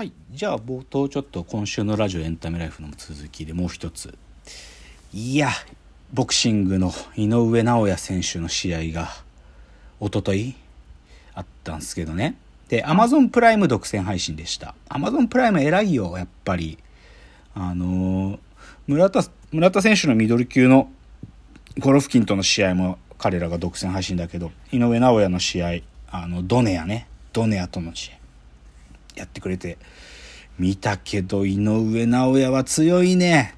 はい。じゃあ冒頭ちょっと今週のラジオエンタメライフの続きでもう一つ。いやボクシングの井上尚弥選手の試合が一昨日あったんですけどね。で Amazon プライム独占配信でした。Amazon プライム偉いよやっぱり。あのー、村田村田選手のミドル級のゴロフキンとの試合も彼らが独占配信だけど井上尚弥の試合あのドネアね。ドネアとの試合。やってくれて見たけど井上尚弥は強いね。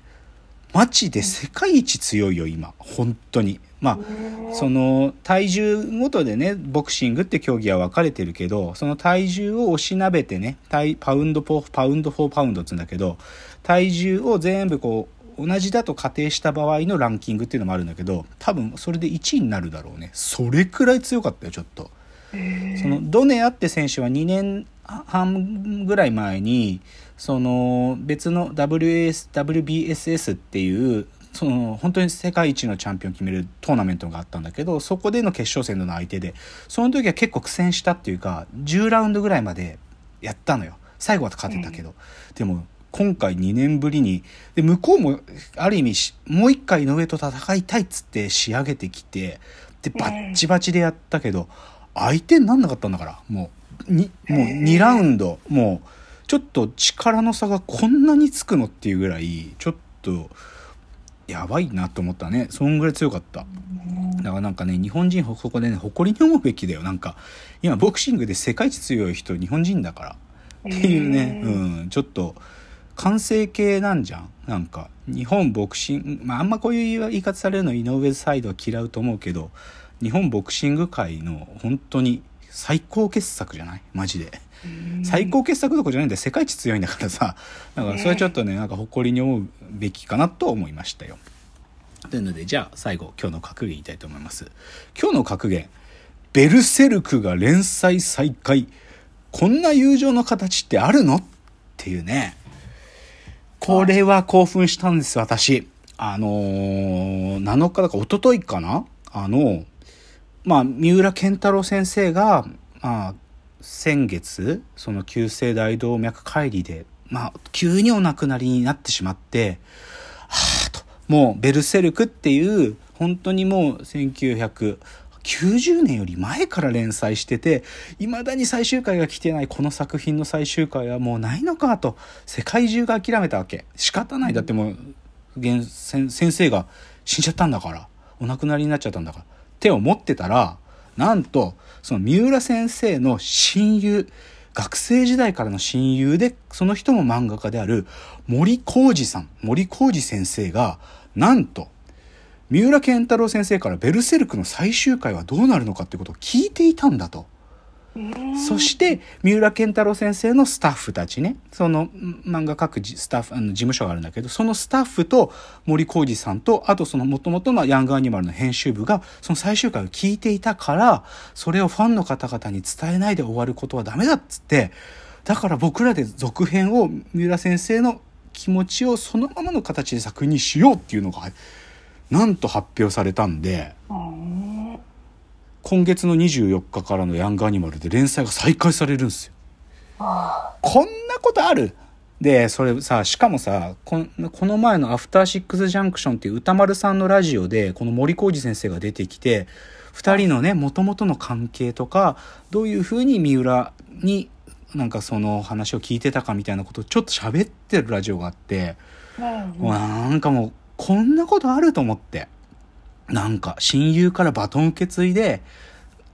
マジで世界一強いよ今。本当に。まあその体重ごとでねボクシングって競技は分かれてるけどその体重を押しなべてねパウンドポパウンド4パウンドっつうんだけど体重を全部こう同じだと仮定した場合のランキングっていうのもあるんだけど多分それで1位になるだろうね。それくらい強かったよちょっと。そのドネアって選手は2年半ぐらい前にその別の WS WBSS っていうその本当に世界一のチャンピオンを決めるトーナメントがあったんだけどそこでの決勝戦の相手でその時は結構苦戦したっていうか10ラウンドぐらいまでやったのよ。最後は勝てたけど、でも今回2年ぶりにで向こうもある意味もう一回井上と戦いたいっつって仕上げてきてでバッチバチでやったけど、相手になんなかったんだからもうにもう2ラウンド。もうちょっと力の差がこんなにつくのっていうぐらいちょっとやばいなと思ったね。そんぐらい強かった。だからなんかね日本人ここでね誇りに思うべきだよ。なんか今ボクシングで世界一強い人日本人だから。っていうね、うん。ちょっと完成形なんじゃん。なんか日本ボクシングまああんまこういう言い方されるの井上サイドは嫌うと思うけど日本ボクシング界の本当に最高傑作じゃない？マジで。最高傑作どころじゃないんだよ世界一強いんだからさ だからそれはちょっとねなんか誇りに思うべきかなと思いましたよ。というのでじゃあ最後今日の格言言いたいと思います。今日の格言「ベルセルクが連載再開こんな友情の形ってあるの?」っていうねこれは興奮したんです私。あのー、7日だか一昨日かな？あのまあ、三浦健太郎先生が、まあ、先月、その急性大動脈解離で、まあ、急にお亡くなりになってしまって、はぁと、もう、ベルセルクっていう、本当にもう、1990年より前から連載してて、未だに最終回が来てないこの作品の最終回はもうないのかと、世界中が諦めたわけ。仕方ない。だってもう、先生が死んじゃったんだから、お亡くなりになっちゃったんだから。手を持ってたら、なんと、その三浦先生の親友、学生時代からの親友で、その人も漫画家である森浩二さん、森浩二先生が、なんと、三浦健太郎先生からベルセルクの最終回はどうなるのかってことを聞いていたんだと。そして三浦健太郎先生のスタッフたちねその漫画各スタッフあの事務所があるんだけどそのスタッフと森浩二さんとあとそのもともとのヤングアニマルの編集部がその最終回を聞いていたからそれをファンの方々に伝えないで終わることはダメだっつってだから僕らで続編を三浦先生の気持ちをそのままの形で作品にしようっていうのがなんと発表されたんで。今月の24日からのヤングアニマルで連載が再開されるんですよ。こんなことある？で、それさ、しかもさ、この前のアフターシックスジャンクションっていう歌丸さんのラジオで、この森浩二先生が出てきて、二人のね、もともとの関係とか、どういうふうに三浦になんかその話を聞いてたかみたいなことをちょっと喋ってるラジオがあって、うん、なんかもう、こんなことあると思って。なんか親友からバトン受け継いで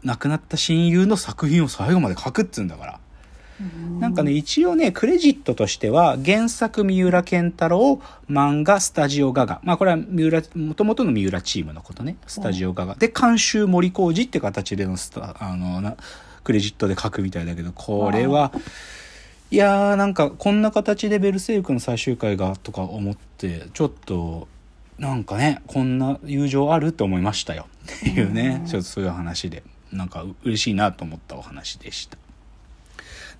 亡くなった親友の作品を最後まで書くっつうんだから。なんかね、一応ね、クレジットとしては、原作三浦健太郎、漫画スタジオガガ。まあこれは三浦、もともとの三浦チームのことね、スタジオガガ。で、監修森浩二って形でのスタ、あの、なクレジットで書くみたいだけど、これは、いやーなんかこんな形でベルセルクの最終回がとか思って、ちょっと、なんかねこんな友情あるって思いましたよ。っていうねちょっとそういう話で。なんか嬉しいなと思ったお話でした。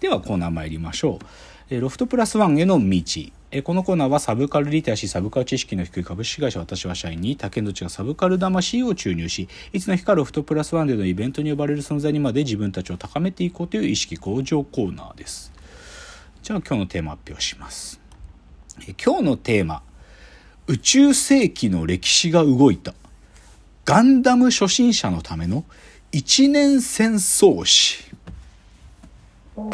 ではコーナー参りましょう。えロフトプラスワンへの道。えこのコーナーはサブカルリテラシー、サブカル知識の低い株式会社私は社員に竹野内がサブカル魂を注入し、いつの日かロフトプラスワンでのイベントに呼ばれる存在にまで自分たちを高めていこうという意識向上コーナーです。じゃあ今日のテーマ発表します。え今日のテーマ。宇宙世紀の歴史が動いた。ガンダム初心者のための一年戦争史、うん、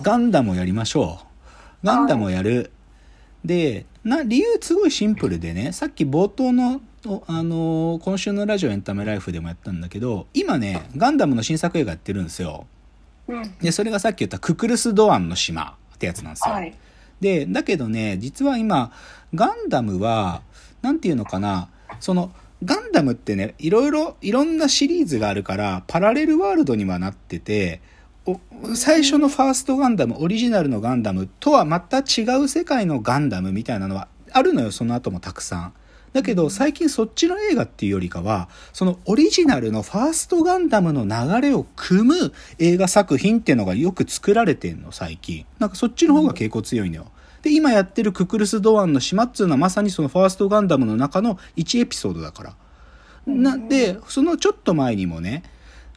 ガンダムをやりましょう。ガンダムをやる、でな理由すごいシンプルでねさっき冒頭のあのー今週のラジオエンタメライフでもやったんだけど今ねガンダムの新作映画やってるんですよ。うん。でそれがさっき言ったククルス・ドアンの島ってやつなんですよ、はい。でだけどね実は今ガンダムはなんていうのかなそのガンダムってねいろいろいろんなシリーズがあるからパラレルワールドにはなってて最初のファーストガンダムオリジナルのガンダムとはまた違う世界のガンダムみたいなのはあるのよその後もたくさん。だけど最近そっちの映画っていうよりかはそのオリジナルのファーストガンダムの流れを組む映画作品っていうのがよく作られてんの最近。なんかそっちの方が傾向強いのよ。で今やってるククルス・ドアンの島っつうのはまさにそのファーストガンダムの中の1エピソードだから。なん。でそのちょっと前にもね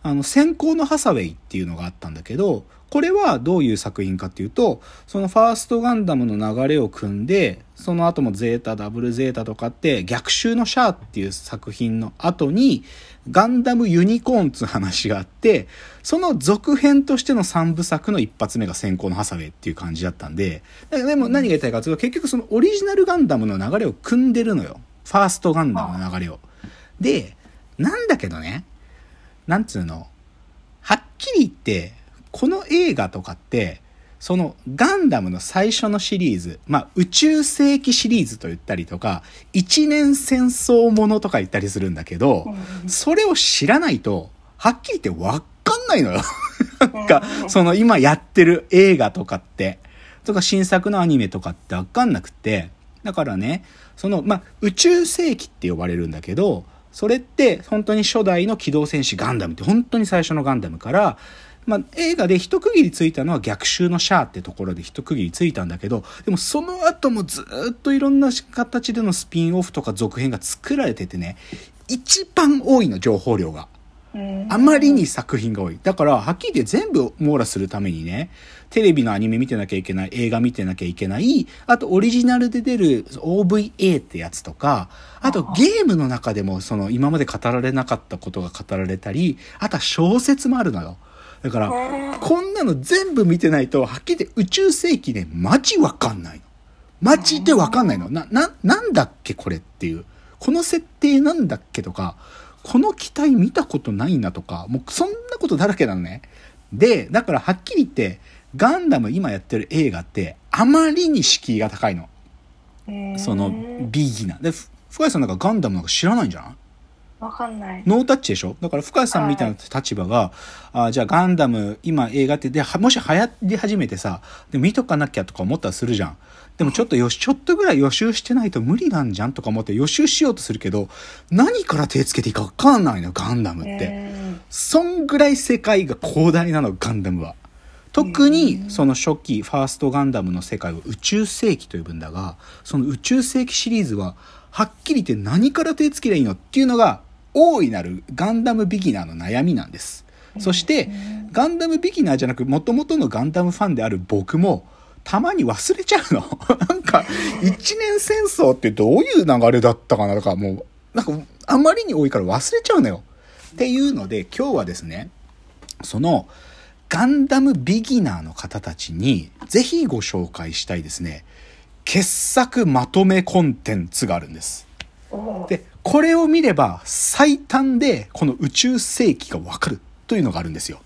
あの先行のハサウェイっていうのがあったんだけどこれはどういう作品かっていうとそのファーストガンダムの流れを組んでその後もゼータダブルゼータとかって逆襲のシャアっていう作品の後にガンダムユニコーンっつう話があってその続編としての3部作の一発目が先行のハサウェイっていう感じだったんででも何が言いたいかというと結局そのオリジナルガンダムの流れを組んでるのよファーストガンダムの流れを。でなんだけどねなんつうの、はっきり言って、この映画とかって、そのガンダムの最初のシリーズ、まあ宇宙世紀シリーズと言ったりとか、一年戦争ものとか言ったりするんだけど、それを知らないと、はっきり言ってわかんないのよ。なんか、その今やってる映画とかって、とか新作のアニメとかってわかんなくて、だからね、その、まあ、宇宙世紀って呼ばれるんだけど、それって本当に初代の機動戦士ガンダムって本当に最初のガンダムから、まあ、映画で一区切りついたのは逆襲のシャアってところで一区切りついたんだけど、でもその後もずっといろんな形でのスピンオフとか続編が作られててね、一番多いの、情報量が。あまりに作品が多い。だから、はっきり言って全部網羅するためにね、テレビのアニメ見てなきゃいけない、映画見てなきゃいけない、あとオリジナルで出る OVA ってやつとか、あとゲームの中でもその今まで語られなかったことが語られたり、あとは小説もあるのよ。だから、こんなの全部見てないと、はっきり言って宇宙世紀ね、マジわかんないの。マジでわかんないの。な、な、なんだっけこれっていう。この設定なんだっけとか、この機体見たことないなとか、もうそんなことだらけなのね。で、だからはっきり言って、ガンダム今やってる映画って、あまりに敷居が高いの。その、ビギナー。で、ふ深谷さんなんかガンダムなんか知らないんじゃない？わかんない。ノータッチでしょ？だから深谷さんみたいな立場が、あじゃあガンダム今映画ってではもし流行り始めてさで見とかなきゃとか思ったらするじゃん。でもちょっとよしちょっとぐらい予習してないと無理なんじゃんとか思って予習しようとするけど何から手つけていいか分かんないの？よガンダムって、うんそんぐらい世界が広大なのガンダムは。特にその初期ファーストガンダムの世界を宇宙世紀と呼ぶんだがその宇宙世紀シリーズははっきり言って何から手つけりゃいいの？っていうのが大いなるガンダムビギナーの悩みなんです。そしてガンダムビギナーじゃなく元々のガンダムファンである僕もたまに忘れちゃうの。なんか一年戦争ってどういう流れだったかなとかもうなんかあまりに多いから忘れちゃうのよ。っていうので今日はですねそのガンダムビギナーの方たちにぜひご紹介したいですね。傑作まとめコンテンツがあるんです。でこれを見れば最短でこの宇宙世紀がわかるというのがあるんですよ。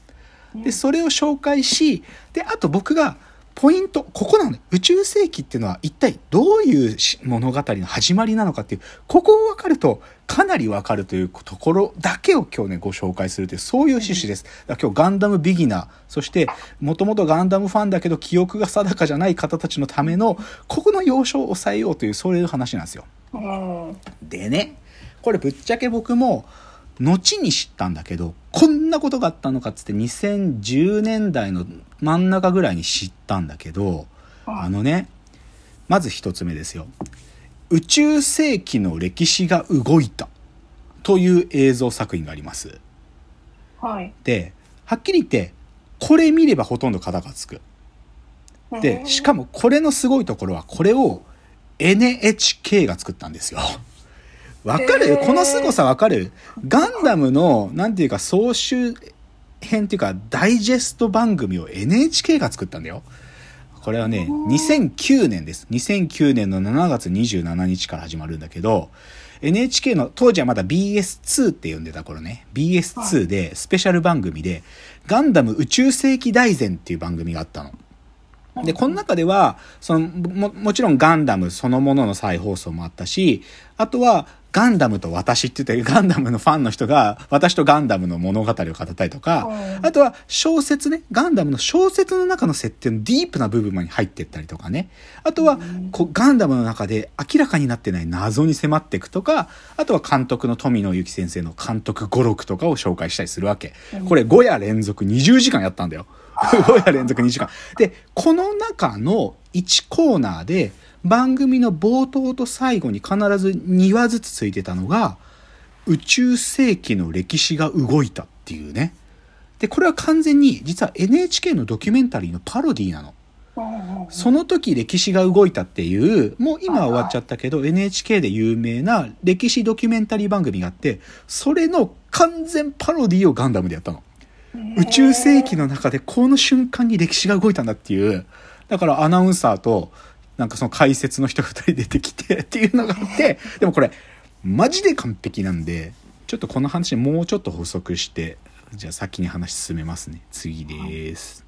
でそれを紹介しであと僕がポイントここなのね。宇宙世紀っていうのは一体どういうし物語の始まりなのかっていうここを分かるとかなり分かるというところだけを今日ねご紹介するというそういう趣旨です。今日ガンダムビギナーそしてもともとガンダムファンだけど記憶が定かじゃない方たちのためのここの要所を抑えようというそういう話なんですよ。うん。でねこれぶっちゃけ僕も後に知ったんだけどこんなことがあったのかっつって2010年代の真ん中ぐらいに知ったんだけどあのねまず一つ目ですよ。宇宙世紀の歴史が動いたという映像作品があります。はい。ではっきり言ってこれ見ればほとんど片がつく。で、しかもこれのすごいところは、これを NHK が作ったんですよ。わかる、この凄さわかる？ガンダムの、なんていうか、総集編っていうか、ダイジェスト番組を NHK が作ったんだよ。これはね、2009年です。2009年の7月27日から始まるんだけど、NHK の当時はまだ BS2 って呼んでた頃ね、BS2 でスペシャル番組で、ガンダム宇宙世紀大全っていう番組があったの。で、この中では、その、も、もちろんガンダムそのものの再放送もあったし、あとは、ガンダムと私って言って、ガンダムのファンの人が、私とガンダムの物語を語ったりとか、うんあとは小説ね、ガンダムの小説の中の設定のディープな部分に入ってったりとかね。あとは、こうガンダムの中で明らかになってない謎に迫っていくとか、あとは監督の富野由紀先生の監督語録とかを紹介したりするわけ。これ5夜連続20時間やったんだよ。5 夜連続2時間。で、この中の1コーナーで、番組の冒頭と最後に必ず2話ずつついてたのが、宇宙世紀の歴史が動いたっていうね。で、これは完全に実は NHK のドキュメンタリーのパロディなの。その時歴史が動いたっていう、もう今は終わっちゃったけど、NHK で有名な歴史ドキュメンタリー番組があって、それの完全パロディをガンダムでやったの。宇宙世紀の中でこの瞬間に歴史が動いたんだっていう。だからアナウンサーと、なんかその解説の人が2人出てきて っていうのがあって、でもこれ、マジで完璧なんで、ちょっとこの話もうちょっと補足して、じゃあ先に話進めますね。次です。